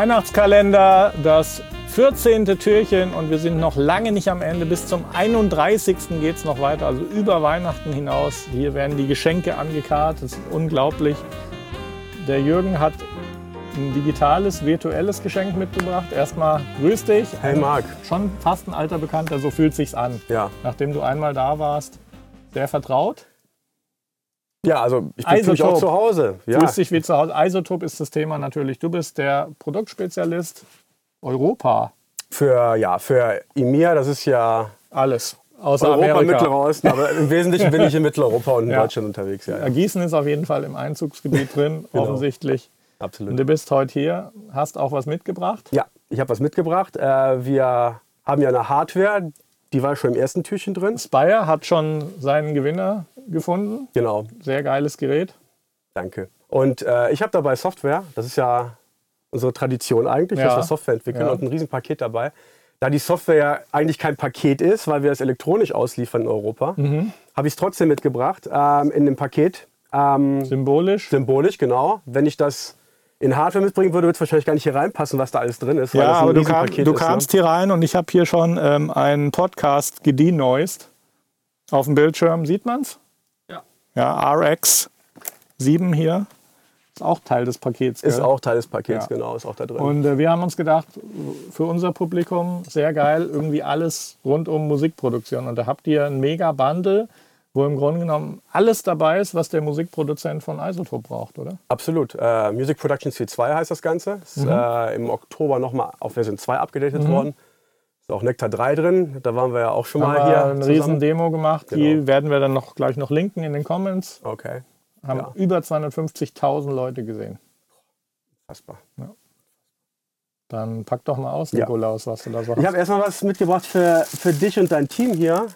Weihnachtskalender, das 14. Türchen und wir sind noch lange nicht am Ende. Bis zum 31. geht es noch weiter, also über Weihnachten hinaus. Hier werden die Geschenke angekarrt, das ist unglaublich. Der Jürgen hat ein digitales, virtuelles Geschenk mitgebracht. Erstmal grüß dich. Hey Marc. Schon fast ein alter Bekannter, so fühlt sich's an. Ja. Nachdem du einmal da warst, sehr vertraut. Ja, also ich bin Isotop. auch zu Hause. Ja. Fühlst dich wie zu Hause. Isotop ist das Thema natürlich. Du bist der Produktspezialist Europa. Für, ja, für EMEA, das ist ja Alles. Außer Europa, Amerika. Mittlerer Osten, aber im Wesentlichen bin ich in Mitteleuropa und in Ja. Deutschland unterwegs. Ja, Ja. Gießen ist auf jeden Fall im Einzugsgebiet drin, Genau. offensichtlich. Und absolut. du bist heute hier, hast auch was mitgebracht. Ja, ich habe was mitgebracht. Äh, wir haben ja eine Hardware, die war schon im ersten Türchen drin. Spire hat schon seinen Gewinner gefunden. Genau, Sehr geiles Gerät. danke. Und äh, ich habe dabei Software, das ist ja unsere Tradition eigentlich, Ja. dass wir Software entwickeln Ja. und ein Riesenpaket dabei. Da die Software ja eigentlich kein Paket ist, weil wir es elektronisch ausliefern in Europa, Mhm. habe ich es trotzdem mitgebracht ähm, in dem Paket. Ähm, Symbolisch. symbolisch, genau. Wenn ich das in Hardware mitbringen würde, würde es wahrscheinlich gar nicht hier reinpassen, was da alles drin ist. Ja, aber du, kam, du ist, ne? kamst hier rein und ich habe hier schon ähm, einen Podcast gedenoised. Auf dem Bildschirm sieht man's? Ja. Ja, RX 7 hier. Ist auch Teil des Pakets. Ist gell? auch Teil des Pakets, Ja. genau, ist auch da drin. Und äh, wir haben uns gedacht, für unser Publikum sehr geil, irgendwie alles rund um Musikproduktion. Und da habt ihr ein mega Bundle, wo im Grunde genommen alles dabei ist, was der Musikproduzent von Isotop braucht, oder? Absolut. Äh, Music Production C2 heißt das Ganze. Ist Mhm. äh, im Oktober nochmal auf Version 2 abgedatet worden. Ist auch Nectar 3 drin. Da waren wir ja auch schon Haben mal wir hier. eine zusammen. riesen Demo gemacht, die Genau. werden wir dann noch gleich noch linken in den Comments. Okay, Haben Ja. über 250.000 Leute gesehen. fassbar. Dann pack doch mal aus, Ja. Nikolaus, was du da so Ich habe erstmal was mitgebracht für, für dich und dein Team hier.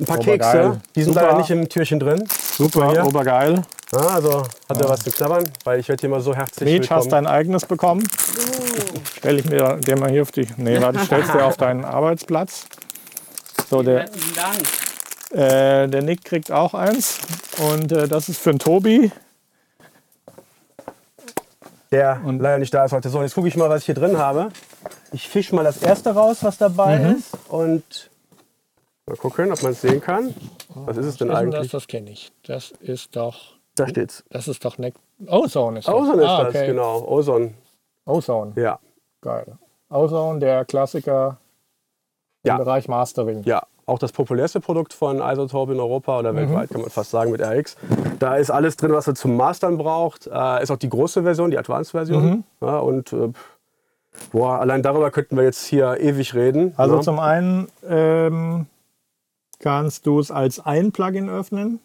Ein paar Obergeil. Kekse. Die sind Super. leider nicht im Türchen drin. Super, hier. obergeil. Ja, also hat er was zu knabbern, weil ich werde hier mal so herzlich Meech, willkommen. hast dein eigenes bekommen. Stell ich mir dir mal hier auf die. Nee, warte, ich stell's dir auf deinen Arbeitsplatz. So, der, Herzlichen Dank. äh, der Nick kriegt auch eins. Und äh, das ist für den Tobi. der Und- leider nicht da ist heute. So, jetzt gucke ich mal, was ich hier drin habe. Ich fische mal das erste raus, was dabei Mhm. ist. Und mal gucken, ob man es sehen kann. Was ist es denn Das, eigentlich? das kenne ich. Das ist doch. Da steht's. Das ist doch Nick. Ozone ist das. Ozone ist ah, das, okay. genau. Ozone. Ozone. Ja. Geil. Ozone, der Klassiker im Ja. Bereich Mastering. ja, auch das populärste Produkt von Isotope in Europa oder Mhm. weltweit, kann man fast sagen, mit RX. Da ist alles drin, was man zum Mastern braucht. Äh, ist auch die große Version, die Advanced-Version. Mhm. Ja, und äh, boah, allein darüber könnten wir jetzt hier ewig reden. Also ja. zum einen ähm, kannst du es als ein Plugin öffnen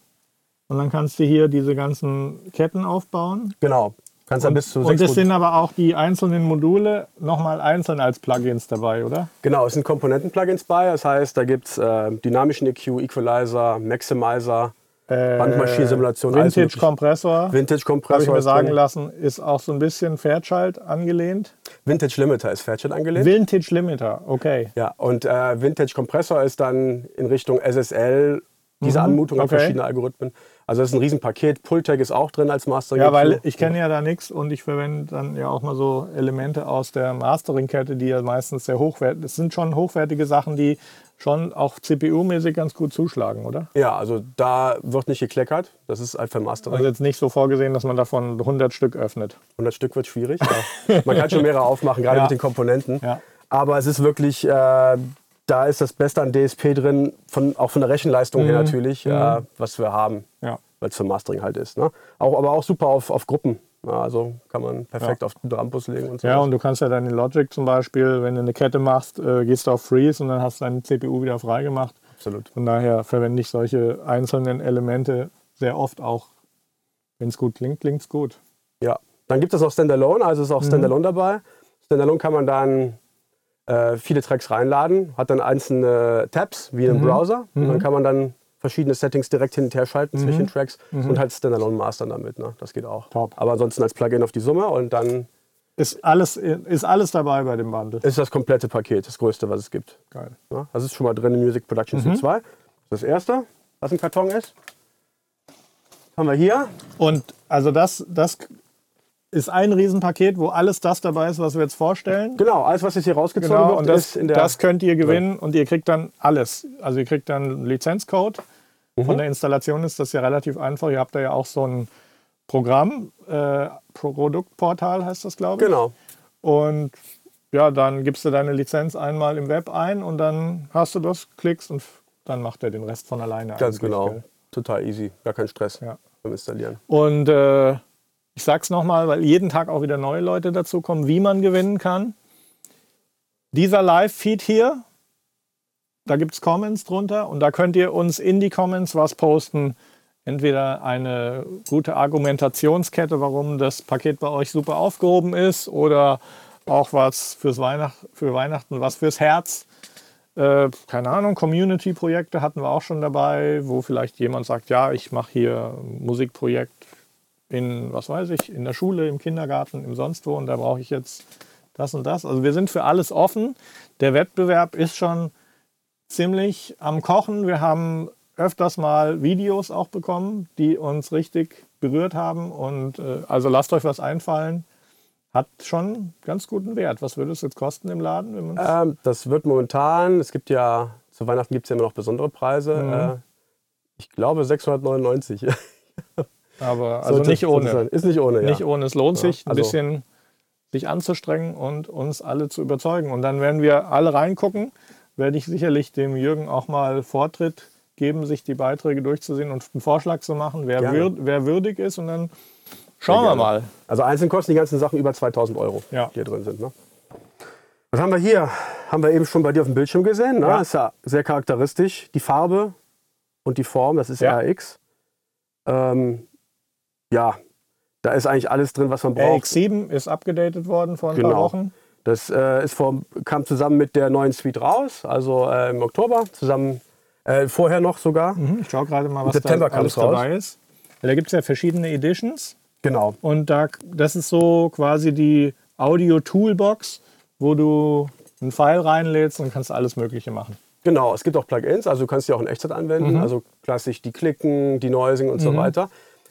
und dann kannst du hier diese ganzen Ketten aufbauen. Genau. Kannst dann bis zu Und sechs es Mod- sind aber auch die einzelnen Module nochmal einzeln als Plugins dabei, oder? Genau, es sind Komponenten-Plugins bei. Das heißt, da gibt es äh, dynamischen EQ, Equalizer, Maximizer, Äh, Bandmaschinensimulation, alles Vintage mögliche. Kompressor. Habe ich Vintage-Kompressor. mir sagen drin. lassen, ist auch so ein bisschen Fairchild angelehnt. Vintage-Limiter ist Fairchild angelehnt. Vintage Limiter, okay. ja, und äh, Vintage-Kompressor ist dann in Richtung SSL, diese Mhm, Anmutung an okay. verschiedene Algorithmen. Also das ist ein Riesenpaket. Pultec ist auch drin als Mastering. Ja, weil ich kenne ja da nichts und ich verwende dann ja auch mal so Elemente aus der Mastering-Kette, die ja meistens sehr hochwertig Das sind schon hochwertige Sachen, die schon auch CPU-mäßig ganz gut zuschlagen, oder? Ja, also da wird nicht gekleckert. Das ist einfach Mastering. Also jetzt nicht so vorgesehen, dass man davon 100 Stück öffnet. 100 Stück wird schwierig. Ja. Man kann schon mehrere aufmachen, gerade Ja. mit den Komponenten. Ja. Aber es ist wirklich, äh, da ist das Beste an DSP drin, von, auch von der Rechenleistung her natürlich, äh, was wir haben, Mhm. Ja. Weil es für Mastering halt ist. Ne? Auch, aber auch super auf, auf Gruppen. Ja, also kann man perfekt Ja. auf den Drumbus legen und so. Ja, und du kannst ja in Logic zum Beispiel, wenn du eine Kette machst, äh, gehst du auf Freeze und dann hast du deine CPU wieder frei gemacht. Absolut. Von daher verwende ich solche einzelnen Elemente sehr oft auch. Wenn es gut klingt, klingt es gut. Ja. Dann gibt es auch Standalone, also ist Mhm. auch Standalone dabei. Standalone kann man dann äh, viele Tracks reinladen, hat dann einzelne Tabs wie einem Mhm. Browser. Und dann kann man dann verschiedene Settings direkt hin und her schalten zwischen Tracks und halt Standalone mastern damit. Ne? Das geht auch. Mhm. Top. Aber ansonsten als Plugin auf die Summe und dann Ist alles, ist alles dabei bei dem Bundle. ist das komplette Paket, das größte, was es gibt. Geil. Ne? Das ist schon mal drin in Music Production Mhm. C2. Das erste, was im Karton ist. Haben wir hier. Und also das, das ist ein Riesenpaket, wo alles das dabei ist, was wir jetzt vorstellen. Genau, alles, was jetzt hier rausgezogen Genau, wird, und das, ist in der. das könnt ihr gewinnen und ihr kriegt dann alles. Also ihr kriegt dann einen Lizenzcode. Mhm. Von der Installation ist das ja relativ einfach. Ihr habt da ja auch so ein Programm, äh, Produktportal heißt das, glaube ich. genau. Und ja, dann gibst du deine Lizenz einmal im Web ein und dann hast du das, klickst und dann macht er den Rest von alleine. Ganz genau. gell? Total easy. Gar kein Stress Ja. beim Installieren. Und äh, ich sag's nochmal, weil jeden Tag auch wieder neue Leute dazukommen, wie man gewinnen kann. Dieser Live-Feed hier, da gibt's Comments drunter und da könnt ihr uns in die Comments was posten. Entweder eine gute Argumentationskette, warum das Paket bei euch super aufgehoben ist, oder auch was fürs Weihnacht, für Weihnachten, was fürs Herz. Äh, keine Ahnung, Community-Projekte hatten wir auch schon dabei, wo vielleicht jemand sagt, ja, ich mache hier ein Musikprojekt in, was weiß ich, in der Schule, im Kindergarten, im sonst wo und da brauche ich jetzt das und das. Also wir sind für alles offen. Der Wettbewerb ist schon ziemlich am Kochen. Wir haben öfters mal Videos auch bekommen, die uns richtig berührt haben und äh, also lasst euch was einfallen. Hat schon ganz guten Wert. Was würde es jetzt kosten im Laden? Ähm, das wird momentan, es gibt ja, zu Weihnachten gibt es ja immer noch besondere Preise. Mhm. Äh, ich glaube 699. Aber also Sollte- nicht ohne. sein. Ist nicht ohne, ja. Nicht ohne. Es lohnt Ja, sich, ein also- bisschen sich anzustrengen und uns alle zu überzeugen. Und dann werden wir alle reingucken. Werde ich sicherlich dem Jürgen auch mal Vortritt geben, sich die Beiträge durchzusehen und einen Vorschlag zu machen, wer, würd, wer würdig ist. Und dann schauen wir mal. Also einzeln kosten die ganzen Sachen über 2000 Euro, Ja. die hier drin sind. Ne? Was haben wir hier? Haben wir eben schon bei dir auf dem Bildschirm gesehen. Ne? Ja. Ist ja sehr charakteristisch. Die Farbe und die Form, das ist Ja. RX. Ähm, ja, da ist eigentlich alles drin, was man braucht. RX7 ist abgedatet worden vor ein paar Genau. Wochen. Das äh, ist vor, kam zusammen mit der neuen Suite raus, also äh, im Oktober, zusammen äh, vorher noch sogar. Mhm, Ich schaue gerade mal, was September da kam alles es raus. dabei ist. Da gibt es ja verschiedene Editions. Genau. Und da, das ist so quasi die Audio-Toolbox, wo du ein File reinlädst und kannst alles Mögliche machen. Genau, es gibt auch Plugins, also du kannst die auch in Echtzeit anwenden, Mhm. also klassisch die Klicken, die Noising und so weiter.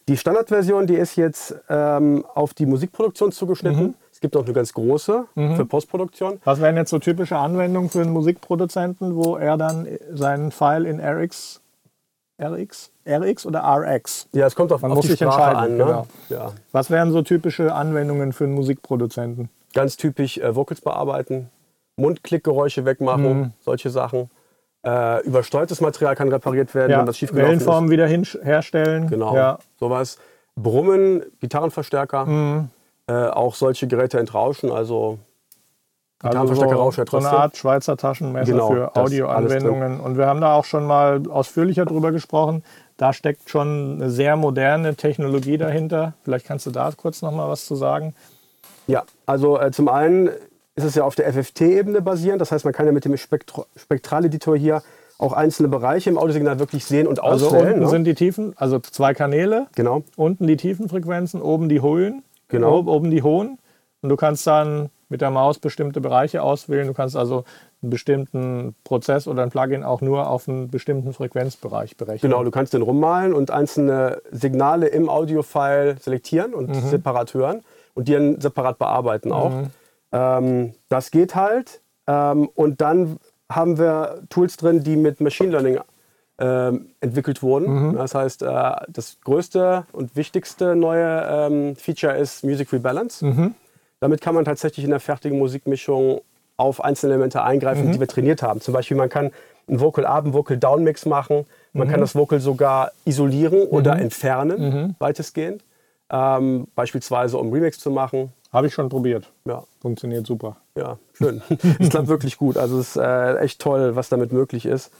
Die Standardversion, die ist jetzt ähm, auf die Musikproduktion zugeschnitten. Mhm. Es gibt auch eine ganz große für Postproduktion. Was wären jetzt so typische Anwendungen für einen Musikproduzenten, wo er dann seinen File in RX, RX, RX oder RX? Ja, es kommt auf, Man auf muss die sich Sprache entscheiden, an. Ne? genau. Ja. Was wären so typische Anwendungen für einen Musikproduzenten? Ganz typisch äh, Vocals bearbeiten, Mundklickgeräusche wegmachen, Mhm. solche Sachen. Äh, übersteuertes Material kann repariert werden, wenn das schief gelaufen ist. Wellenform wieder hin herstellen. Genau, Ja. sowas. Brummen, Gitarrenverstärker, Mhm. Äh, auch solche Geräte entrauschen, also Also Gitarrenverstärker so, rauschen ja so eine. Art Schweizer Taschenmesser Genau, für Audioanwendungen. Und wir haben da auch schon mal ausführlicher drüber gesprochen. Da steckt schon eine sehr moderne Technologie dahinter. Vielleicht kannst du da kurz noch mal was zu sagen. Ja, also äh, zum einen ist es ja auf der FFT-Ebene basierend. Das heißt, man kann ja mit dem Spektro Spektraleditor hier auch einzelne Bereiche im Audiosignal wirklich sehen und Also auswählen. unten ne? sind die Tiefen, also zwei Kanäle, genau, unten die Tiefenfrequenzen, oben die hohen, Genau. oben, die hohen. Und du kannst dann mit der Maus bestimmte Bereiche auswählen. Du kannst also einen bestimmten Prozess oder ein Plugin auch nur auf einen bestimmten Frequenzbereich berechnen. genau. Du kannst den rummalen und einzelne Signale im Audiofile selektieren und Mhm. separat hören und die dann separat bearbeiten auch. Ähm, das geht halt. Ähm, und dann haben wir Tools drin, die mit Machine Learning entwickelt wurden. Mhm. Das heißt, äh, das größte und wichtigste neue ähm, Feature ist Music Rebalance. Mhm. Damit kann man tatsächlich in der fertigen Musikmischung auf einzelne Elemente eingreifen, Mhm. die wir trainiert haben. Zum Beispiel, man kann einen Vocal Up, einen Vocal Down Mix machen. Man Mhm. kann das Vocal sogar isolieren oder entfernen, Mhm. weitestgehend. Ähm, beispielsweise, um Remix zu machen. Habe ich schon probiert. Ja, Funktioniert super. ja, schön. Es klappt wirklich gut. Also es ist äh, echt toll, was damit möglich ist.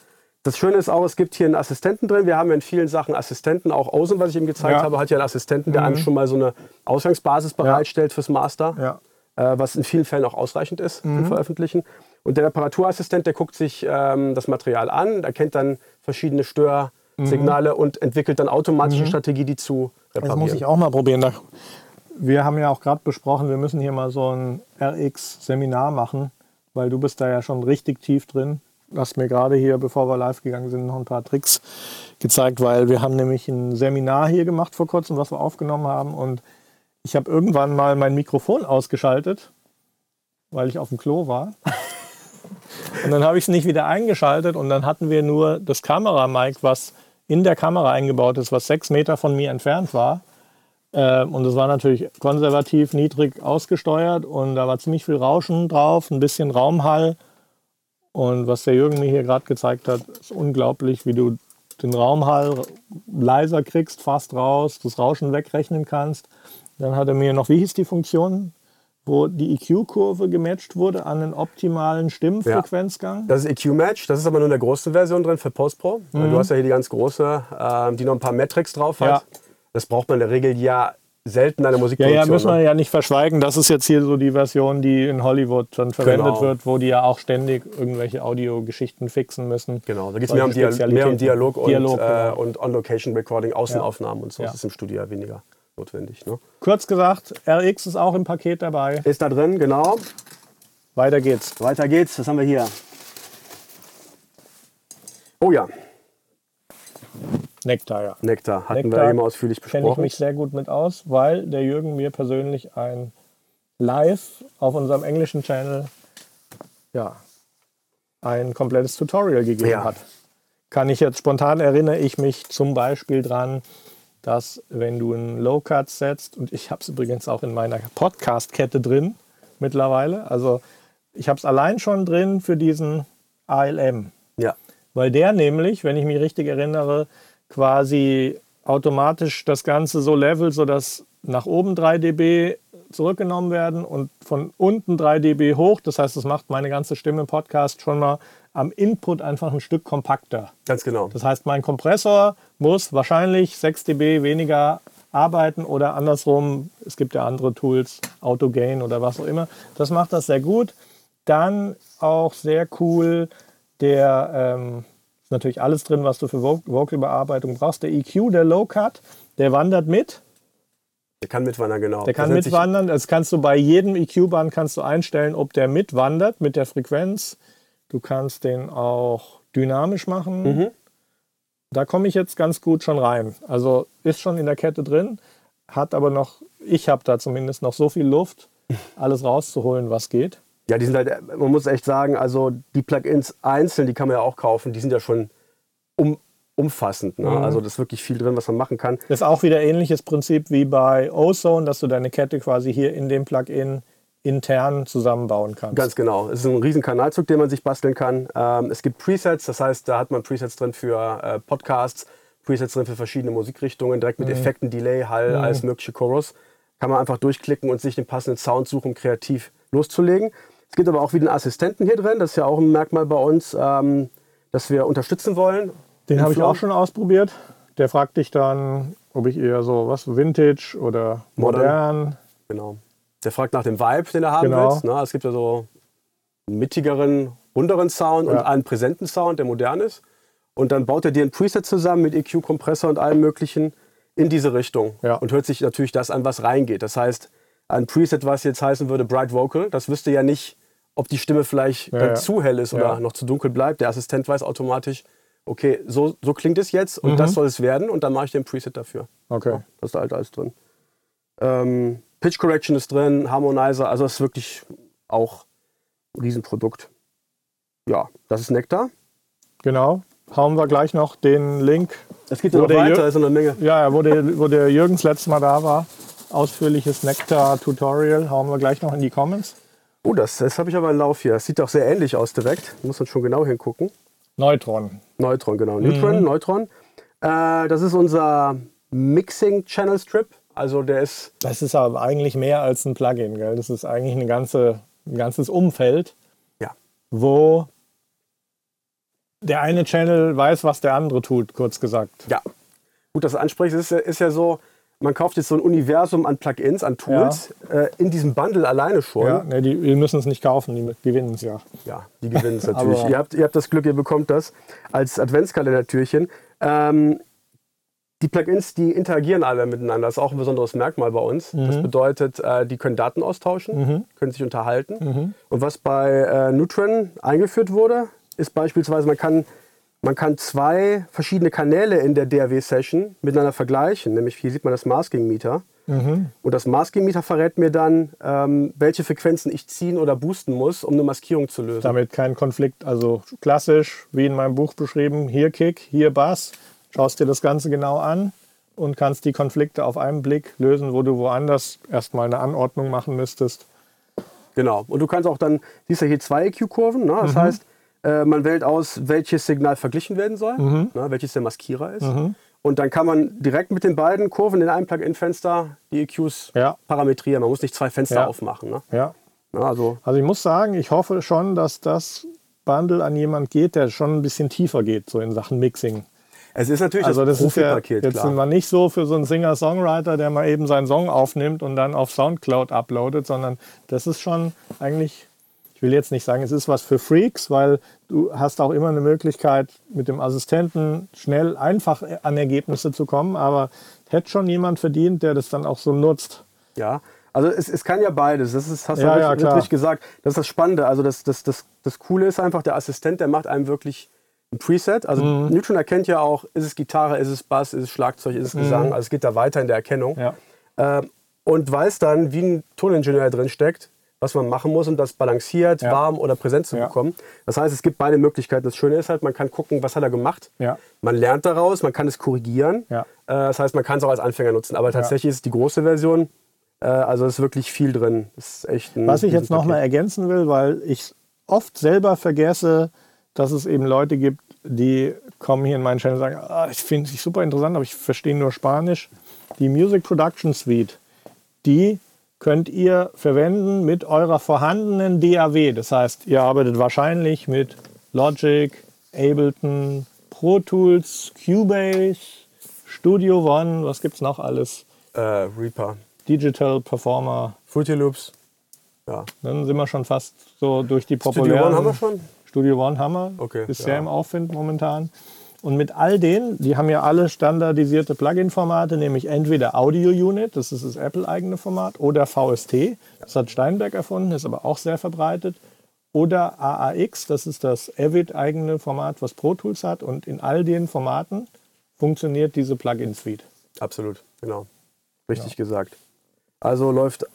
Das Schöne ist auch, es gibt hier einen Assistenten drin. Wir haben ja in vielen Sachen Assistenten. Auch Außen, was ich ihm gezeigt Ja. habe, hat ja einen Assistenten, der einem schon mal so eine Ausgangsbasis bereitstellt fürs Master. Ja. äh, was in vielen Fällen auch ausreichend ist zum Veröffentlichen. Und der Reparaturassistent, der guckt sich ähm, das Material an, erkennt dann verschiedene Störsignale und entwickelt dann automatisch eine Strategie, die zu Das reparieren. muss ich auch mal probieren. Wir haben ja auch gerade besprochen, wir müssen hier mal so ein RX-Seminar machen, weil du bist da ja schon richtig tief drin. Du hast mir gerade hier, bevor wir live gegangen sind, noch ein paar Tricks gezeigt, weil wir haben nämlich ein Seminar hier gemacht vor kurzem, was wir aufgenommen haben und ich habe irgendwann mal mein Mikrofon ausgeschaltet, weil ich auf dem Klo war. und dann habe ich es nicht wieder eingeschaltet und dann hatten wir nur das Kameramic, was in der Kamera eingebaut ist, was sechs Meter von mir entfernt war. Ähm, und es war natürlich konservativ niedrig ausgesteuert und da war ziemlich viel Rauschen drauf, ein bisschen Raumhall. Und was der Jürgen mir hier gerade gezeigt hat, ist unglaublich, wie du den Raumhall leiser kriegst, fast raus, das Rauschen wegrechnen kannst. Dann hat er mir noch, wie hieß die Funktion, wo die EQ-Kurve gematcht wurde an einen optimalen Stimmfrequenzgang? Ja. Das ist EQ-Match, das ist aber nur in der großen Version drin für Post-Pro. Mhm. Du hast ja hier die ganz große, äh, die noch ein paar Metrics drauf hat. Ja. Das braucht man in der Regel ja selten eine Musikproduktion. Ja, ja, müssen wir ne? ja nicht verschweigen. Das ist jetzt hier so die Version, die in Hollywood dann verwendet genau. wird, wo die ja auch ständig irgendwelche Audiogeschichten fixen müssen. Genau, da geht es mehr, um mehr um Dialog, und, Dialog, äh, und On-Location-Recording, Außenaufnahmen ja. und so. Das ist im Studio ja weniger notwendig. Ne? Kurz gesagt, RX ist auch im Paket dabei. Ist da drin, genau. Weiter geht's. Weiter geht's. Was haben wir hier? Oh ja, Nektar, ja. Nektar hatten Nektar wir eben ausführlich besprochen. Kenne ich mich sehr gut mit aus, weil der Jürgen mir persönlich ein Live auf unserem englischen Channel ja, ein komplettes Tutorial gegeben ja. hat. Kann ich jetzt spontan erinnere ich mich zum Beispiel dran, dass wenn du einen Low Cut setzt, und ich habe es übrigens auch in meiner Podcast-Kette drin mittlerweile, also ich habe es allein schon drin für diesen ALM. Ja. Weil der nämlich, wenn ich mich richtig erinnere, quasi automatisch das Ganze so levelt, sodass nach oben 3 dB zurückgenommen werden und von unten 3 dB hoch. Das heißt, das macht meine ganze Stimme im Podcast schon mal am Input einfach ein Stück kompakter. Ganz genau. Das heißt, mein Kompressor muss wahrscheinlich 6 dB weniger arbeiten oder andersrum. Es gibt ja andere Tools, Autogain oder was auch immer. Das macht das sehr gut. Dann auch sehr cool der ähm, natürlich alles drin, was du für Vocalbearbeitung brauchst. Der EQ, der Low Cut, der wandert mit. Der kann mitwandern, genau. Der kann mitwandern. Das kannst du bei jedem EQ-Band kannst du einstellen, ob der mitwandert mit der Frequenz. Du kannst den auch dynamisch machen. Mhm. Da komme ich jetzt ganz gut schon rein. Also ist schon in der Kette drin, hat aber noch, ich habe da zumindest noch so viel Luft, alles rauszuholen, was geht. Ja, die sind halt, man muss echt sagen, also die Plugins einzeln, die kann man ja auch kaufen, die sind ja schon um, umfassend. Ne? Mhm. Also da ist wirklich viel drin, was man machen kann. Das ist auch wieder ähnliches Prinzip wie bei Ozone, dass du deine Kette quasi hier in dem Plugin intern zusammenbauen kannst. Ganz genau. Es ist ein riesen Kanalzug, den man sich basteln kann. Ähm, es gibt Presets, das heißt, da hat man Presets drin für äh, Podcasts, Presets drin für verschiedene Musikrichtungen, direkt mit mhm. Effekten, Delay, Hall, mhm. alles mögliche Chorus. Kann man einfach durchklicken und sich den passenden Sound suchen, kreativ loszulegen. Es gibt aber auch wieder einen Assistenten hier drin. Das ist ja auch ein Merkmal bei uns, ähm, dass wir unterstützen wollen. Den habe ich auch schon ausprobiert. Der fragt dich dann, ob ich eher so was Vintage oder modern. modern. Genau. Der fragt nach dem Vibe, den er haben genau. willst. Ne? Es gibt ja so einen mittigeren, runderen Sound ja. und einen präsenten Sound, der modern ist. Und dann baut er dir ein Preset zusammen mit EQ-Kompressor und allem Möglichen in diese Richtung. Ja. Und hört sich natürlich das an, was reingeht. Das heißt, ein Preset, was jetzt heißen würde Bright Vocal, das wüsste ja nicht, ob die Stimme vielleicht ja, zu hell ist oder noch zu dunkel bleibt. Der Assistent weiß automatisch, okay, so, so klingt es jetzt und mhm. das soll es werden und dann mache ich den Preset dafür. Okay. Ja, das ist halt alles drin. Ähm, Pitch Correction ist drin, Harmonizer, also das ist wirklich auch ein Riesenprodukt. Ja, das ist Nektar. Genau. Hauen wir gleich noch den Link. Es geht ja noch weiter, ist eine Menge. Ja, wo der, wo der Jürgens letztes Mal da war. Ausführliches Nektar-Tutorial. Hauen wir gleich noch in die Comments. Oh, das, das habe ich aber im Lauf hier. Das sieht doch sehr ähnlich aus direkt. Muss man schon genau hingucken. Neutron. Neutron, genau. Neutron, mhm. Neutron. Äh, das ist unser Mixing Channel Strip. Also der ist. Das ist aber eigentlich mehr als ein Plugin, gell? Das ist eigentlich eine ganze, ein ganzes Umfeld, ja. wo der eine Channel weiß, was der andere tut, kurz gesagt. Ja. Gut, das ansprichst, ist, ist ja so, man kauft jetzt so ein Universum an Plugins, an Tools, ja. äh, in diesem Bundle alleine schon. Ja, ne, die, die müssen es nicht kaufen, die gewinnen es ja. Ja, die gewinnen es natürlich. ihr, habt, ihr habt das Glück, ihr bekommt das als Adventskalender-Türchen. Ähm, die Plugins, die interagieren alle miteinander. Das ist auch ein besonderes Merkmal bei uns. Mhm. Das bedeutet, äh, die können Daten austauschen, mhm. können sich unterhalten. Mhm. Und was bei äh, Nutren eingeführt wurde, ist beispielsweise, man kann man kann zwei verschiedene Kanäle in der DAW-Session miteinander vergleichen. Nämlich hier sieht man das Masking-Meter. Mhm. Und das Maßgemeter verrät mir dann, ähm, welche Frequenzen ich ziehen oder boosten muss, um eine Maskierung zu lösen. Damit kein Konflikt, also klassisch, wie in meinem Buch beschrieben, hier Kick, hier Bass, schaust dir das Ganze genau an und kannst die Konflikte auf einen Blick lösen, wo du woanders erstmal eine Anordnung machen müsstest. Genau. Und du kannst auch dann, siehst du hier zwei EQ-Kurven, ne? das mhm. heißt, äh, man wählt aus, welches Signal verglichen werden soll, mhm. ne? welches der Maskierer ist. Mhm. Und dann kann man direkt mit den beiden Kurven in einem Plugin-Fenster die EQs ja. parametrieren. Man muss nicht zwei Fenster ja. aufmachen. Ne? Ja. Na, also. also ich muss sagen, ich hoffe schon, dass das Bundle an jemand geht, der schon ein bisschen tiefer geht, so in Sachen Mixing. Es ist natürlich also das, das Profi-Paket. Ja, jetzt sind wir nicht so für so einen Singer-Songwriter, der mal eben seinen Song aufnimmt und dann auf Soundcloud uploadet, sondern das ist schon eigentlich ich will jetzt nicht sagen, es ist was für Freaks, weil du hast auch immer eine Möglichkeit, mit dem Assistenten schnell, einfach an Ergebnisse zu kommen, aber hätte schon jemand verdient, der das dann auch so nutzt. Ja, also es, es kann ja beides. Das ist, hast du ja, richtig, ja, richtig gesagt. Das ist das Spannende. Also das, das, das, das Coole ist einfach, der Assistent, der macht einem wirklich ein Preset. Also mhm. Neutron erkennt ja auch, ist es Gitarre, ist es Bass, ist es Schlagzeug, ist es Gesang. Mhm. Also es geht da weiter in der Erkennung. Ja. Äh, und weiß dann, wie ein Toningenieur drin steckt, was man machen muss, um das balanciert, ja. warm oder präsent zu ja. bekommen. Das heißt, es gibt beide Möglichkeiten. Das Schöne ist halt, man kann gucken, was hat er gemacht. Ja. Man lernt daraus, man kann es korrigieren. Äh, das heißt, man kann es auch als Anfänger nutzen. Aber tatsächlich ist es die große Version. Äh, also ist wirklich viel drin. Ist echt was ich jetzt nochmal ergänzen will, weil ich oft selber vergesse, dass es eben Leute gibt, die kommen hier in meinen Channel und sagen, ah, ich finde es super interessant, aber ich verstehe nur Spanisch. Die Music Production Suite, die könnt ihr verwenden mit eurer vorhandenen DAW. Das heißt, ihr arbeitet wahrscheinlich mit Logic, Ableton, Pro Tools, Cubase, Studio One, was gibt es noch alles? Äh, Reaper. Digital Performer. Fruity Loops. Ja. Dann sind wir schon fast so durch die populären. Studio One haben wir schon? Studio One haben wir. Okay. Ist ja. sehr im Aufwind momentan. Und mit all denen, die haben ja alle standardisierte Plugin-Formate, nämlich entweder Audio Unit, das ist das Apple-eigene Format, oder VST, das hat Steinberg erfunden, ist aber auch sehr verbreitet, oder AAX, das ist das Avid-eigene Format, was Pro Tools hat. Und in all den Formaten funktioniert diese Plugin-Suite. Absolut, genau. Richtig genau. gesagt. Also läuft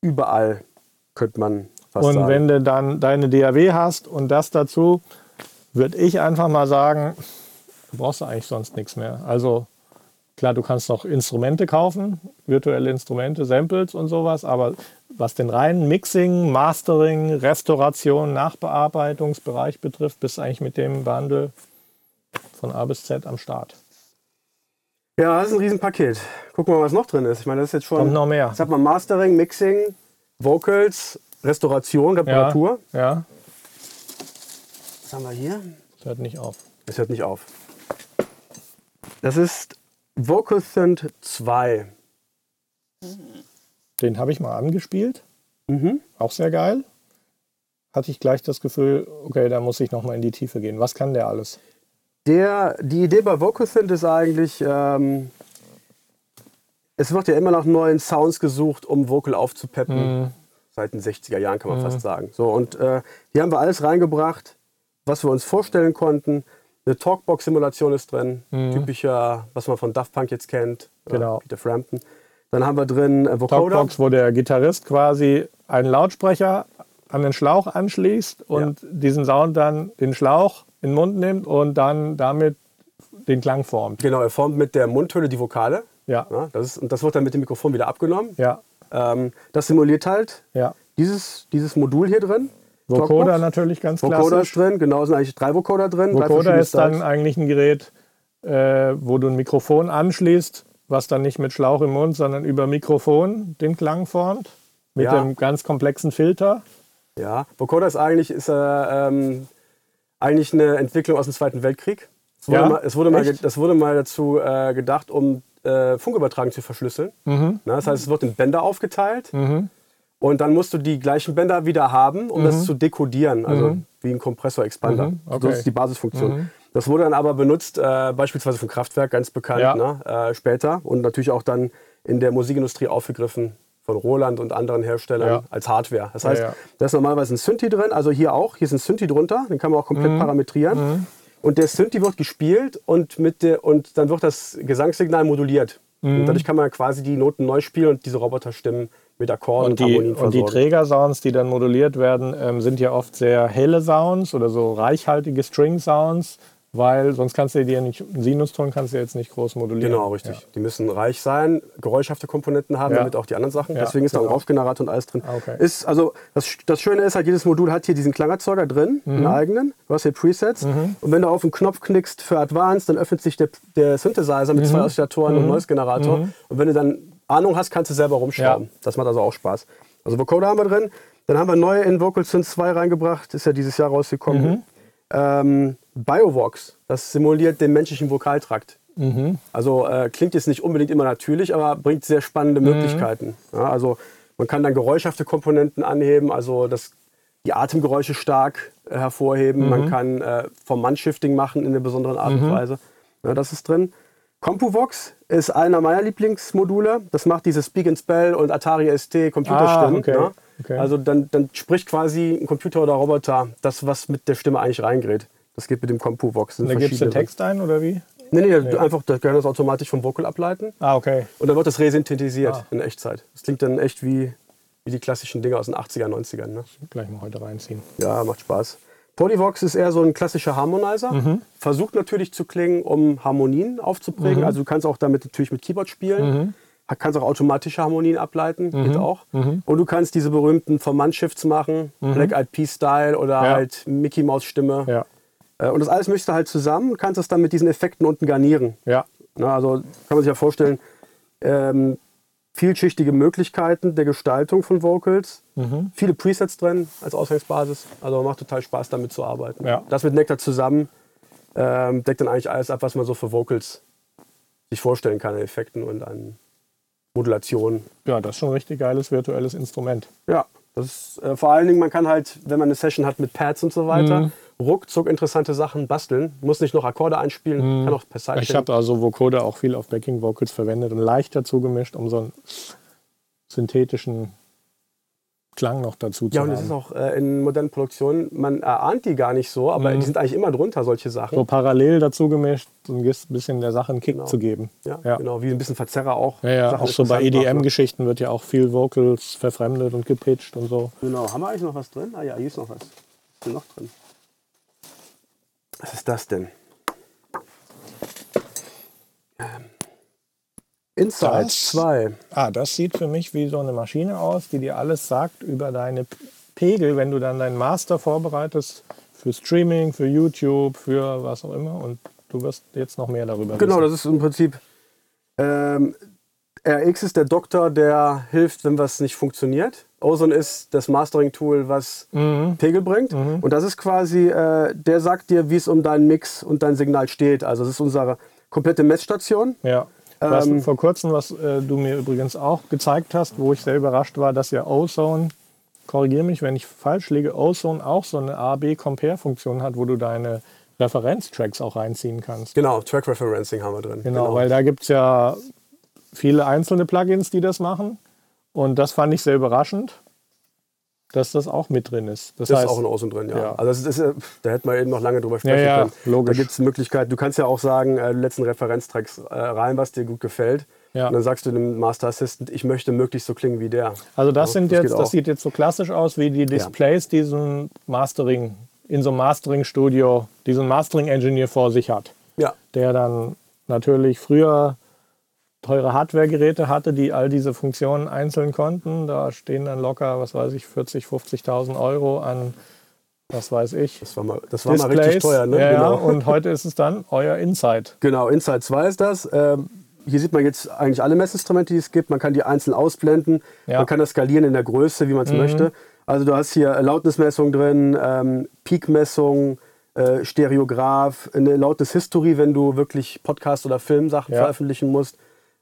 überall, könnte man fast und sagen. Und wenn du dann deine DAW hast und das dazu, würde ich einfach mal sagen, du brauchst eigentlich sonst nichts mehr. Also klar, du kannst noch Instrumente kaufen, virtuelle Instrumente, Samples und sowas, aber was den reinen Mixing, Mastering, Restauration, Nachbearbeitungsbereich betrifft, bist du eigentlich mit dem Bundle von A bis Z am Start. Ja, das ist ein Riesenpaket. Gucken wir mal, was noch drin ist. Ich meine, das ist jetzt schon. Kommt noch mehr. Jetzt hat man Mastering, Mixing, Vocals, Restauration, Reparatur. Ja, ja. Was haben wir hier? Das hört nicht auf. Das hört nicht auf. Das ist VocalSynth 2. Den habe ich mal angespielt. Mhm. Auch sehr geil. Hatte ich gleich das Gefühl, okay, da muss ich noch mal in die Tiefe gehen. Was kann der alles? Der, die Idee bei VocalSynth ist eigentlich, ähm, es wird ja immer nach neuen Sounds gesucht, um Vocal aufzupeppen. Mhm. Seit den 60er Jahren kann man mhm. fast sagen. So, und äh, hier haben wir alles reingebracht was wir uns vorstellen konnten. Eine Talkbox-Simulation ist drin, mhm. typischer, was man von Daft Punk jetzt kennt, genau. Peter Frampton. Dann haben wir drin äh, Vocoder. Talkbox, wo der Gitarrist quasi einen Lautsprecher an den Schlauch anschließt und ja. diesen Sound dann den Schlauch in den Mund nimmt und dann damit den Klang formt. Genau, er formt mit der Mundhöhle die Vokale. Ja. ja das ist, und das wird dann mit dem Mikrofon wieder abgenommen. Ja. Ähm, das simuliert halt ja. dieses, dieses Modul hier drin. Vocoder natürlich ganz klassisch. Vocoder ist drin, genau, sind eigentlich drei Vocoder drin. Vocoder ist dann eigentlich ein Gerät, äh, wo du ein Mikrofon anschließt, was dann nicht mit Schlauch im Mund, sondern über Mikrofon den Klang formt, mit ja. dem ganz komplexen Filter. Ja, Vocoder ist eigentlich, ist, äh, ähm, eigentlich eine Entwicklung aus dem Zweiten Weltkrieg. Es wurde, ja? mal, es wurde, mal, das wurde mal dazu äh, gedacht, um äh, Funkübertragung zu verschlüsseln. Mhm. Na, das heißt, es wird in Bänder aufgeteilt. Mhm. Und dann musst du die gleichen Bänder wieder haben, um mhm. das zu dekodieren, also mhm. wie ein Kompressor-Expander. Mhm. Okay. Das ist die Basisfunktion. Mhm. Das wurde dann aber benutzt, äh, beispielsweise vom Kraftwerk, ganz bekannt, ja. ne? äh, später. Und natürlich auch dann in der Musikindustrie aufgegriffen von Roland und anderen Herstellern ja. als Hardware. Das heißt, ja, da ist normalerweise ein Synthi drin, also hier auch. Hier ist ein Synthi drunter, den kann man auch komplett mhm. parametrieren. Mhm. Und der Synthi wird gespielt und, mit der, und dann wird das Gesangssignal moduliert. Und dadurch kann man quasi die Noten neu spielen und diese Roboterstimmen mit Akkorden und, die, und, und die Trägersounds, die dann moduliert werden, ähm, sind ja oft sehr helle Sounds oder so reichhaltige String-Sounds weil sonst kannst du dir nicht, einen Sinuston kannst du jetzt nicht groß modulieren. Genau, richtig. Ja. Die müssen reich sein, geräuschhafte Komponenten haben, ja. damit auch die anderen Sachen. Deswegen ist da genau. auch Rauschgenerator und alles drin. Ah, okay. Ist, also das, das Schöne ist halt, jedes Modul hat hier diesen Klangerzeuger drin, mhm. einen eigenen. Du hast hier Presets. Mhm. Und wenn du auf den Knopf knickst für Advanced, dann öffnet sich der, der Synthesizer mit mhm. zwei Oszillatoren und einem mhm. Noise Generator. Mhm. Und wenn du dann Ahnung hast, kannst du selber rumschrauben. Das macht also auch Spaß. Also Vocoder haben wir drin. Dann haben wir neue in Vocal Synth 2 reingebracht, ist ja dieses Jahr rausgekommen. Mhm. Ähm, Biovox, das simuliert den menschlichen Vokaltrakt. Mhm. Also äh, klingt jetzt nicht unbedingt immer natürlich, aber bringt sehr spannende mhm. Möglichkeiten. Ja, also man kann dann geräuschhafte Komponenten anheben, also das, die Atemgeräusche stark äh, hervorheben. Mhm. Man kann äh, Format-Shifting machen in einer besonderen Art und mhm. Weise. Ja, das ist drin. CompuVox ist einer meiner Lieblingsmodule. Das macht diese Speak and Spell und Atari ST Computerstimmen. Ah, okay. ja. okay. Also dann, dann spricht quasi ein Computer oder Roboter das, was mit der Stimme eigentlich reingerät. Das geht mit dem CompuVox. Da gibst du Text ein oder wie? Nee, nee, nee. einfach, da kann das automatisch vom Vocal ableiten. Ah, okay. Und dann wird das resynthetisiert ah. in Echtzeit. Das klingt dann echt wie, wie die klassischen Dinge aus den 80er, 90ern. Ne? Gleich mal heute reinziehen. Ja, macht Spaß. Polyvox ist eher so ein klassischer Harmonizer. Mhm. Versucht natürlich zu klingen, um Harmonien aufzuprägen. Mhm. Also du kannst auch damit natürlich mit Keyboard spielen. Mhm. Kannst auch automatische Harmonien ableiten, geht mhm. auch. Mhm. Und du kannst diese berühmten Forman-Shifts machen, mhm. Black Eyed Peas-Style oder ja. halt Mickey Mouse-Stimme. Ja. Äh, und das alles mischst du halt zusammen und kannst es dann mit diesen Effekten unten garnieren. Ja. Na, also kann man sich ja vorstellen, ähm, vielschichtige Möglichkeiten der Gestaltung von Vocals, mhm. viele Presets drin als Ausgangsbasis. Also macht total Spaß, damit zu arbeiten. Ja. Das mit Nectar zusammen ähm, deckt dann eigentlich alles ab, was man so für Vocals sich vorstellen kann, an Effekten und an Modulationen. Ja, das ist schon ein richtig geiles virtuelles Instrument. Ja, ist, äh, vor allen Dingen, man kann halt, wenn man eine Session hat mit Pads und so weiter, mhm ruckzuck interessante Sachen basteln. Muss nicht noch Akkorde einspielen, hm. kann auch per Sidechain. Ich habe also Vocoder auch viel auf Backing Vocals verwendet und leicht dazu gemischt, um so einen synthetischen Klang noch dazu zu haben. Ja, und es ist auch äh, in modernen Produktionen, man erahnt die gar nicht so, aber mhm. die sind eigentlich immer drunter, solche Sachen. So parallel dazu gemischt, um ein bisschen der Sache einen Kick genau. zu geben. Ja, ja, genau, wie ein bisschen Verzerrer auch. Ja, ja auch so bei EDM-Geschichten wird ja auch viel Vocals verfremdet und gepitcht und so. Genau, haben wir eigentlich noch was drin? Ah ja, hier ist noch was. Was ist noch drin? Was ist das denn? Ähm, Insight 2. Ah, das sieht für mich wie so eine Maschine aus, die dir alles sagt über deine Pegel, wenn du dann deinen Master vorbereitest für Streaming, für YouTube, für was auch immer. Und du wirst jetzt noch mehr darüber Genau, wissen. das ist im Prinzip. Ähm, RX ist der Doktor, der hilft, wenn was nicht funktioniert. Ozone ist das Mastering-Tool, was mhm. Pegel bringt. Mhm. Und das ist quasi, äh, der sagt dir, wie es um deinen Mix und dein Signal steht. Also das ist unsere komplette Messstation. Ja. Ähm, vor kurzem, was äh, du mir übrigens auch gezeigt hast, wo ich sehr überrascht war, dass ja Ozone, korrigiere mich, wenn ich falsch liege, Ozone auch so eine A-B-Compare-Funktion hat, wo du deine Referenztracks auch reinziehen kannst. Genau, Track Referencing haben wir drin. Genau, genau. weil da gibt es ja viele einzelne Plugins, die das machen. Und das fand ich sehr überraschend, dass das auch mit drin ist. Das, das heißt, ist auch in Außen drin, ja. ja. Also das ist, äh, da hätten wir eben noch lange drüber sprechen ja, ja, können. Logisch. Da gibt es Möglichkeiten. Du kannst ja auch sagen, äh, letzten Referenztracks äh, rein, was dir gut gefällt. Ja. Und dann sagst du dem Master Assistant, ich möchte möglichst so klingen wie der. Also das, sind das jetzt, das sieht jetzt so klassisch aus, wie die Displays, die so ein Mastering, in so einem Mastering-Studio, die so ein Mastering-Engineer vor sich hat. Ja. Der dann natürlich früher teure Hardware-Geräte hatte, die all diese Funktionen einzeln konnten. Da stehen dann locker, was weiß ich, 40, 50.000 Euro an, was weiß ich. Das war mal, das war mal richtig teuer, ne? Ja, genau. und heute ist es dann euer Insight. Genau, Insight 2 ist das. Ähm, hier sieht man jetzt eigentlich alle Messinstrumente, die es gibt. Man kann die einzeln ausblenden. Ja. Man kann das skalieren in der Größe, wie man es mhm. möchte. Also du hast hier Lautnismessung drin, ähm, Peakmessung, äh, Stereograph, eine Lautnis-History, wenn du wirklich Podcast- oder Filmsachen ja. veröffentlichen musst.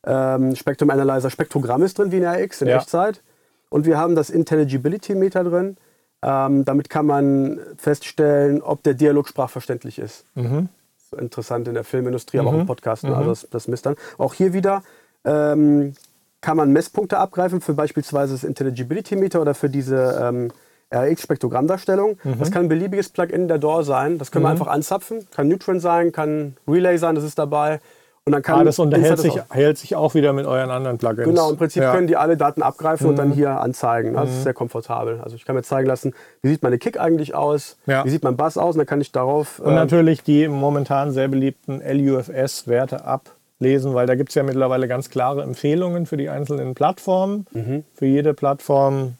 Ähm, Spectrum Analyzer Spektrogramm ist drin wie in RX in ja. Echtzeit. Und wir haben das Intelligibility Meter drin. Ähm, damit kann man feststellen, ob der Dialog sprachverständlich ist. Mhm. ist interessant in der Filmindustrie, aber mhm. auch im Podcast. Mhm. Also das, das misst dann. Auch hier wieder ähm, kann man Messpunkte abgreifen für beispielsweise das Intelligibility Meter oder für diese ähm, RX-Spektrogrammdarstellung. Mhm. Das kann ein beliebiges Plugin der DAW sein. Das können wir mhm. einfach anzapfen. Kann Neutron sein, kann Relay sein, das ist dabei. Und dann kann ah, das unterhält sich, hält sich auch wieder mit euren anderen Plugins. Genau, im Prinzip ja. können die alle Daten abgreifen mhm. und dann mhm. hier anzeigen. Das mhm. ist sehr komfortabel. Also ich kann mir zeigen lassen, wie sieht meine Kick eigentlich aus, ja. wie sieht mein Bass aus und dann kann ich darauf... Und äh, natürlich die momentan sehr beliebten LUFS-Werte ablesen, weil da gibt es ja mittlerweile ganz klare Empfehlungen für die einzelnen Plattformen. Mhm. Für jede Plattform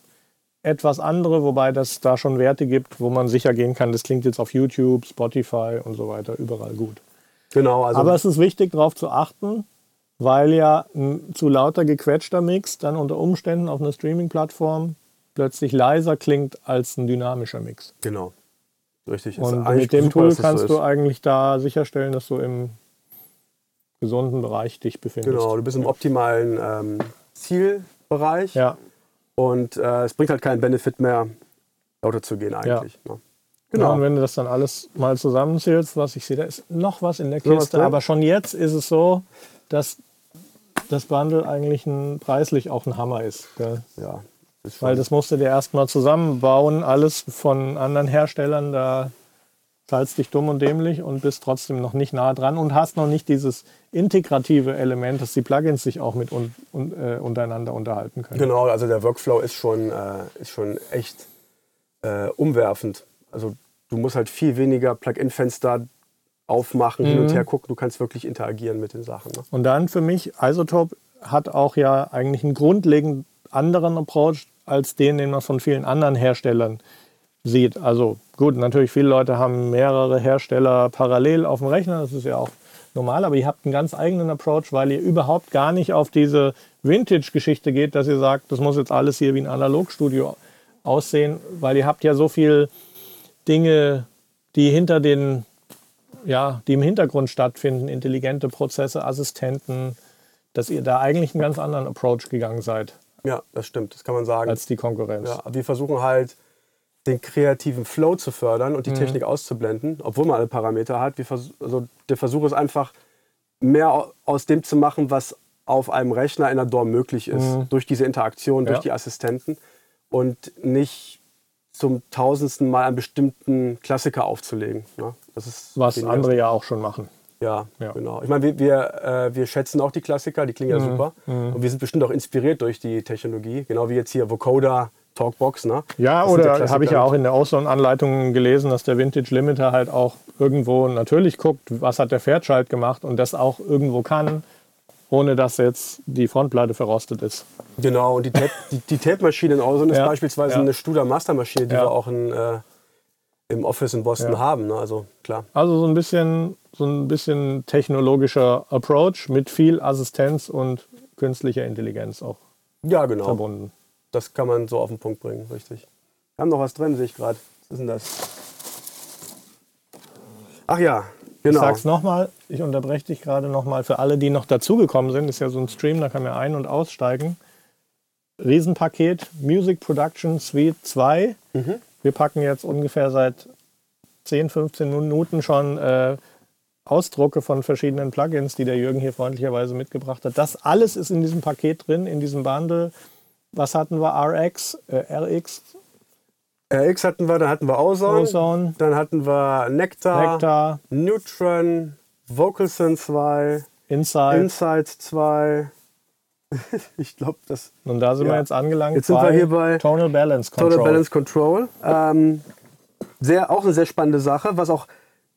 etwas andere, wobei das da schon Werte gibt, wo man sicher gehen kann, das klingt jetzt auf YouTube, Spotify und so weiter überall gut. Genau. Also Aber es ist wichtig, darauf zu achten, weil ja ein zu lauter gequetschter Mix dann unter Umständen auf einer Streaming-Plattform plötzlich leiser klingt als ein dynamischer Mix. Genau. Richtig. Und mit dem super, Tool kannst so du eigentlich da sicherstellen, dass du im gesunden Bereich dich befindest. Genau, du bist im optimalen ähm, Zielbereich. Ja. Und äh, es bringt halt keinen Benefit mehr, lauter zu gehen eigentlich. Ja. Ne? Genau. Ja, und wenn du das dann alles mal zusammenzählst, was ich sehe, da ist noch was in der Kiste. aber schon jetzt ist es so, dass das Bundle eigentlich ein, preislich auch ein Hammer ist. Gell? Ja. Weil das musst du dir erstmal zusammenbauen, alles von anderen Herstellern, da zahlst dich dumm und dämlich und bist trotzdem noch nicht nah dran und hast noch nicht dieses integrative Element, dass die Plugins sich auch mit un, un, äh, untereinander unterhalten können. Genau, also der Workflow ist schon, äh, ist schon echt äh, umwerfend. Also du musst halt viel weniger Plugin-Fenster aufmachen, mhm. hin und mhm. her gucken. Du kannst wirklich interagieren mit den Sachen. Ne? Und dann für mich, Isotope hat auch ja eigentlich einen grundlegend anderen Approach als den, den man von vielen anderen Herstellern sieht. Also gut, natürlich viele Leute haben mehrere Hersteller parallel auf dem Rechner, das ist ja auch normal, aber ihr habt einen ganz eigenen Approach, weil ihr überhaupt gar nicht auf diese Vintage-Geschichte geht, dass ihr sagt, das muss jetzt alles hier wie ein Analogstudio aussehen, weil ihr habt ja so viel Dinge, die hinter den, ja, die im Hintergrund stattfinden, intelligente Prozesse, Assistenten, dass ihr da eigentlich einen ganz anderen Approach gegangen seid. Ja, das stimmt, das kann man sagen. Als die Konkurrenz. Ja, wir versuchen halt, den kreativen Flow zu fördern und die mhm. Technik auszublenden, obwohl man alle Parameter hat. Wir vers also der Versuch ist einfach, mehr aus dem zu machen, was auf einem Rechner in der DOM möglich ist, mhm. durch diese Interaktion, durch ja. die Assistenten und nicht zum tausendsten Mal einen bestimmten Klassiker aufzulegen. Ne? Das ist Was andere ja auch schon machen. Ja, ja, genau. Ich meine, wir, wir, äh, wir, schätzen auch die Klassiker, die klingen mhm. ja super. Mhm. Und wir sind bestimmt auch inspiriert durch die Technologie. Genau wie jetzt hier Vocoder, Talkbox. Ne? Ja, das oder habe ich ja auch in der Ausland-Anleitung gelesen, dass der Vintage Limiter halt auch irgendwo natürlich guckt, was hat der Fairchild gemacht und das auch irgendwo kann ohne dass jetzt die Frontplatte verrostet ist. Genau, und die, Tape, die, die Tape-Maschine in Außen ist beispielsweise ja. eine Studer Master-Maschine, die ja. wir auch in, äh, im Office in Boston haben. Ne? Also klar. Also so ein bisschen so ein bisschen technologischer Approach mit viel Assistenz und künstlicher Intelligenz auch ja, genau. verbunden. Das kann man so auf den Punkt bringen, richtig. Wir haben noch was drin, sehe ich gerade. Was ist denn das? Ach ja, Genau. Ich sag's nochmal, ich unterbreche dich gerade nochmal für alle, die noch dazugekommen sind. Ist ja so ein Stream, da kann man ein- und aussteigen. Riesenpaket Music Production Suite 2. Mhm. Wir packen jetzt ungefähr seit 10, 15 Minuten schon äh, Ausdrucke von verschiedenen Plugins, die der Jürgen hier freundlicherweise mitgebracht hat. Das alles ist in diesem Paket drin, in diesem Bundle. Was hatten wir? RX, äh, RX, RX hatten wir, dann hatten wir Ozone, Ozone. dann hatten wir Nectar, Nectar. Neutron, Vocalson 2, Inside, Inside 2. ich glaube, das. Und da sind ja. wir jetzt angelangt. Jetzt sind wir hier bei Tonal Balance Control. Tonal Balance Control. Ähm, sehr, auch eine sehr spannende Sache, was auch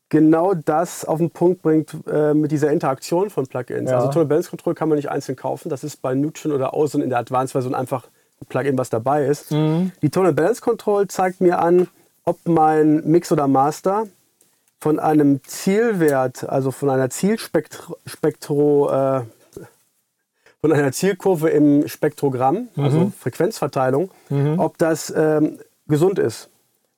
genau das auf den Punkt bringt äh, mit dieser Interaktion von Plugins. Ja. Also Tonal Balance Control kann man nicht einzeln kaufen. Das ist bei Neutron oder Ozone in der Advanced-Version einfach Plugin, was dabei ist. Mhm. Die Tonal Balance Control zeigt mir an, ob mein Mix oder Master von einem Zielwert, also von einer Zielspektro, äh, von einer Zielkurve im Spektrogramm, mhm. also Frequenzverteilung, mhm. ob das ähm, gesund ist.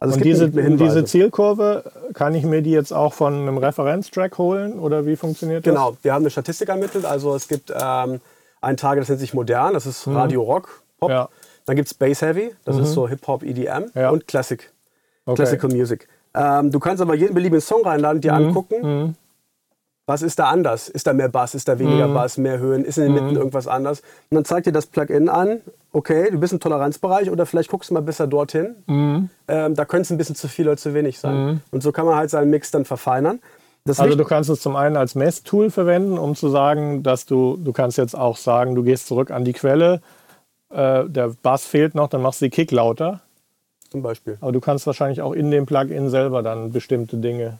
Also Und diese, diese, Zielkurve, kann ich mir die jetzt auch von einem Referenztrack holen oder wie funktioniert das? Genau, wir haben eine Statistik ermittelt. Also es gibt ähm, einen Tag, das nennt sich modern, das ist mhm. Radio Rock. Pop. Ja. Dann gibt es Bass Heavy, das mhm. ist so Hip-Hop, EDM ja. und Classic, okay. Classical Music. Ähm, du kannst aber jeden beliebigen Song reinladen, dir mhm. angucken. Mhm. Was ist da anders? Ist da mehr Bass? Ist da weniger mhm. Bass? Mehr Höhen? Ist in den Mitten mhm. irgendwas anders? Und dann zeigt dir das Plugin an, okay, du bist im Toleranzbereich oder vielleicht guckst du mal besser dorthin. Mhm. Ähm, da könnte es ein bisschen zu viel oder zu wenig sein. Und so kann man halt seinen Mix dann verfeinern. Das also du kannst es zum einen als Messtool verwenden, um zu sagen, dass du, du kannst jetzt auch sagen, du gehst zurück an die Quelle, äh, der Bass fehlt noch, dann machst du die Kick lauter. Zum Beispiel. Aber du kannst wahrscheinlich auch in dem Plugin selber dann bestimmte Dinge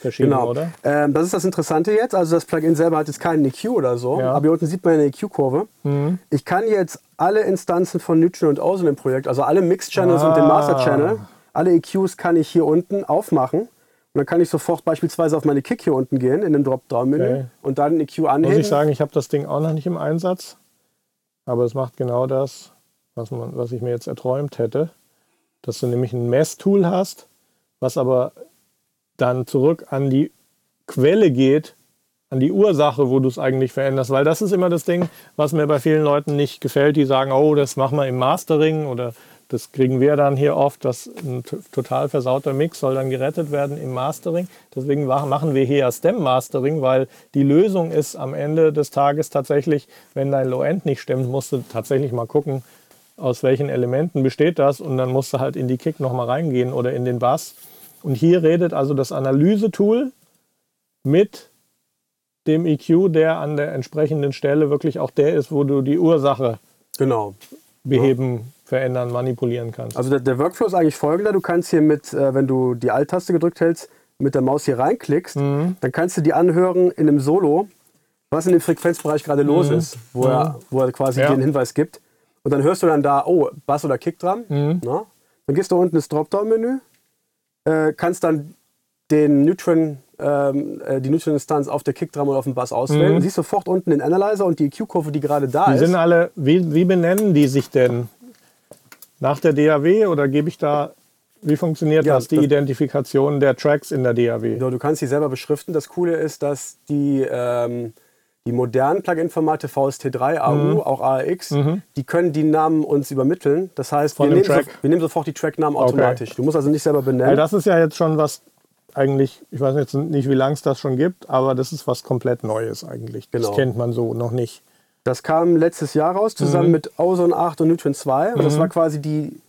verschieben, genau. oder? Ähm, das ist das Interessante jetzt. Also das Plugin selber hat jetzt keinen EQ oder so, ja. aber hier unten sieht man eine EQ-Kurve. Mhm. Ich kann jetzt alle Instanzen von Neutron und Ozone im Projekt, also alle Mix-Channels ah. und den Master-Channel, alle EQs kann ich hier unten aufmachen. Und dann kann ich sofort beispielsweise auf meine Kick hier unten gehen, in dem Drop-Down-Menü okay. und dann ein EQ anheben. Muss ich sagen, ich habe das Ding auch noch nicht im Einsatz, aber es macht genau das, was, man, was ich mir jetzt erträumt hätte. Dass du nämlich ein Mess-Tool hast, was aber dann zurück an die Quelle geht, an die Ursache, wo du es eigentlich veränderst. Weil das ist immer das Ding, was mir bei vielen Leuten nicht gefällt, die sagen, oh, das machen wir im Mastering oder das kriegen wir dann hier oft, dass ein total versauter Mix soll dann gerettet werden im Mastering. Deswegen machen wir hier Stem Mastering, weil die Lösung ist am Ende des Tages tatsächlich, wenn dein Low-End nicht stimmt, musst du tatsächlich mal gucken, aus welchen Elementen besteht das und dann musst du halt in die Kick nochmal reingehen oder in den Bass. Und hier redet also das Analyse-Tool mit dem EQ, der an der entsprechenden Stelle wirklich auch der ist, wo du die Ursache genau. Beheben verändern, manipulieren kannst. Also der, der, Workflow ist eigentlich folgender. Du kannst hier mit, äh, wenn du die Alt-Taste gedrückt hältst, mit der Maus hier reinklickst, mhm. dann kannst du die anhören in einem Solo, was in dem Frequenzbereich gerade mhm. los ist, wo, mhm. er, wo er quasi ja. einen Hinweis gibt. Und dann hörst du dann da, oh, Bass oder Kick dran. Mhm. Dann gehst du unten ins Dropdown-Menü, äh, kannst dann den Neutron, ähm, äh, die Neutron-Instanz auf der Kickdrum oder auf dem Bass auswählen. Mhm. Siehst sofort unten den Analyzer und die EQ-Kurve, die gerade da die ist. Sind alle, wie, wie benennen die sich denn? Nach der DAW oder gebe ich da, wie funktioniert ja, das, die das, Identifikation der Tracks in der DAW? Ja, du kannst sie selber beschriften. Das Coole ist, dass die, ähm, die modernen Plugin-Formate VST3, AU, mhm. auch ARX, mhm. die können die Namen uns übermitteln. Das heißt, wir nehmen, so, wir nehmen, sofort die Tracknamen automatisch. Okay. Du musst also nicht selber benennen. Weil das ist ja jetzt schon was eigentlich, ich weiß jetzt nicht, wie lange es das schon gibt, aber das ist was komplett Neues eigentlich. Genau. Das kennt man so noch nicht. Das kam letztes Jahr raus, zusammen mhm. mit Ozone 8 und Neutron 2. Und mhm. das war quasi die,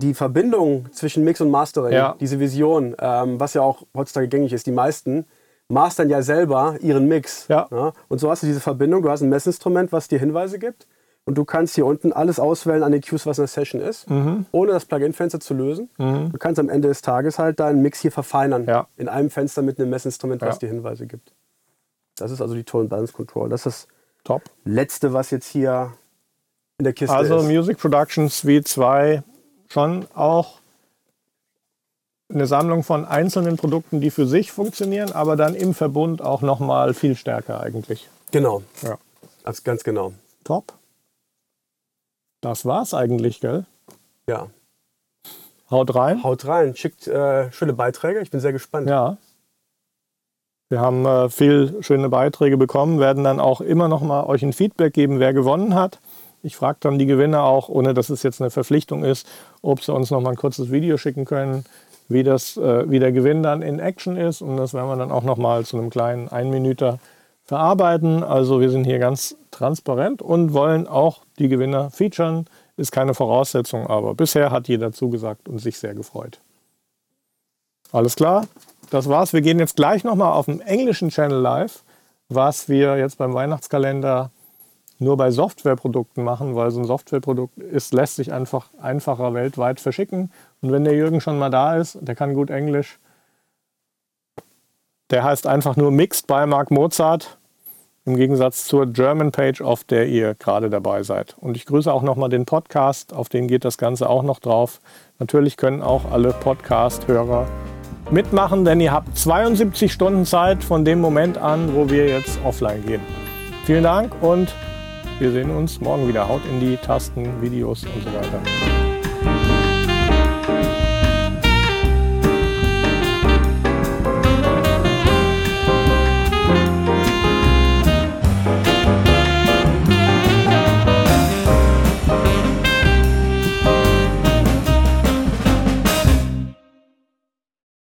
die Verbindung zwischen Mix und Mastering, ja. diese Vision, ähm, was ja auch heutzutage gängig ist. Die meisten mastern ja selber ihren Mix. Ja. Ja? Und so hast du diese Verbindung, du hast ein Messinstrument, was dir Hinweise gibt. Und du kannst hier unten alles auswählen an den Cues, was in der Session ist, mhm. ohne das Plugin-Fenster zu lösen. Mhm. Du kannst am Ende des Tages halt deinen Mix hier verfeinern. Ja. In einem Fenster mit einem Messinstrument, was dir Hinweise gibt. Das ist also die Tone Balance Control. Das ist Top. Letzte, was jetzt hier in der Kiste also ist. Also Music Production Suite 2 schon auch eine Sammlung von einzelnen Produkten, die für sich funktionieren, aber dann im Verbund auch noch mal viel stärker eigentlich. Genau. Ja. Also ganz genau. Top. Das war's eigentlich, gell? Ja. Haut rein. Haut rein. Schickt äh, schöne Beiträge. Ich bin sehr gespannt. Ja. Wir haben äh, viel schöne Beiträge bekommen, werden dann auch immer noch mal euch ein Feedback geben, wer gewonnen hat. Ich frage dann die Gewinner auch, ohne dass es jetzt eine Verpflichtung ist, ob sie uns noch mal ein kurzes Video schicken können, wie, das, äh, wie der Gewinn dann in Action ist. Und das werden wir dann auch noch mal zu einem kleinen Einminüter verarbeiten. Also wir sind hier ganz transparent und wollen auch die Gewinner featuren. Ist keine Voraussetzung, aber bisher hat jeder zugesagt und sich sehr gefreut. Alles klar? das war's. Wir gehen jetzt gleich nochmal auf dem englischen Channel live, was wir jetzt beim Weihnachtskalender nur bei Softwareprodukten machen, weil so ein Softwareprodukt ist, lässt sich einfach einfacher weltweit verschicken. Und wenn der Jürgen schon mal da ist, der kann gut Englisch, der heißt einfach nur Mixed by Mark Mozart, im Gegensatz zur German Page, auf der ihr gerade dabei seid. Und ich grüße auch nochmal den Podcast, auf den geht das Ganze auch noch drauf. Natürlich können auch alle Podcast-Hörer mitmachen, denn ihr habt 72 Stunden Zeit von dem Moment an, wo wir jetzt offline gehen. Vielen Dank und wir sehen uns morgen wieder. Haut in die Tasten, Videos und so weiter.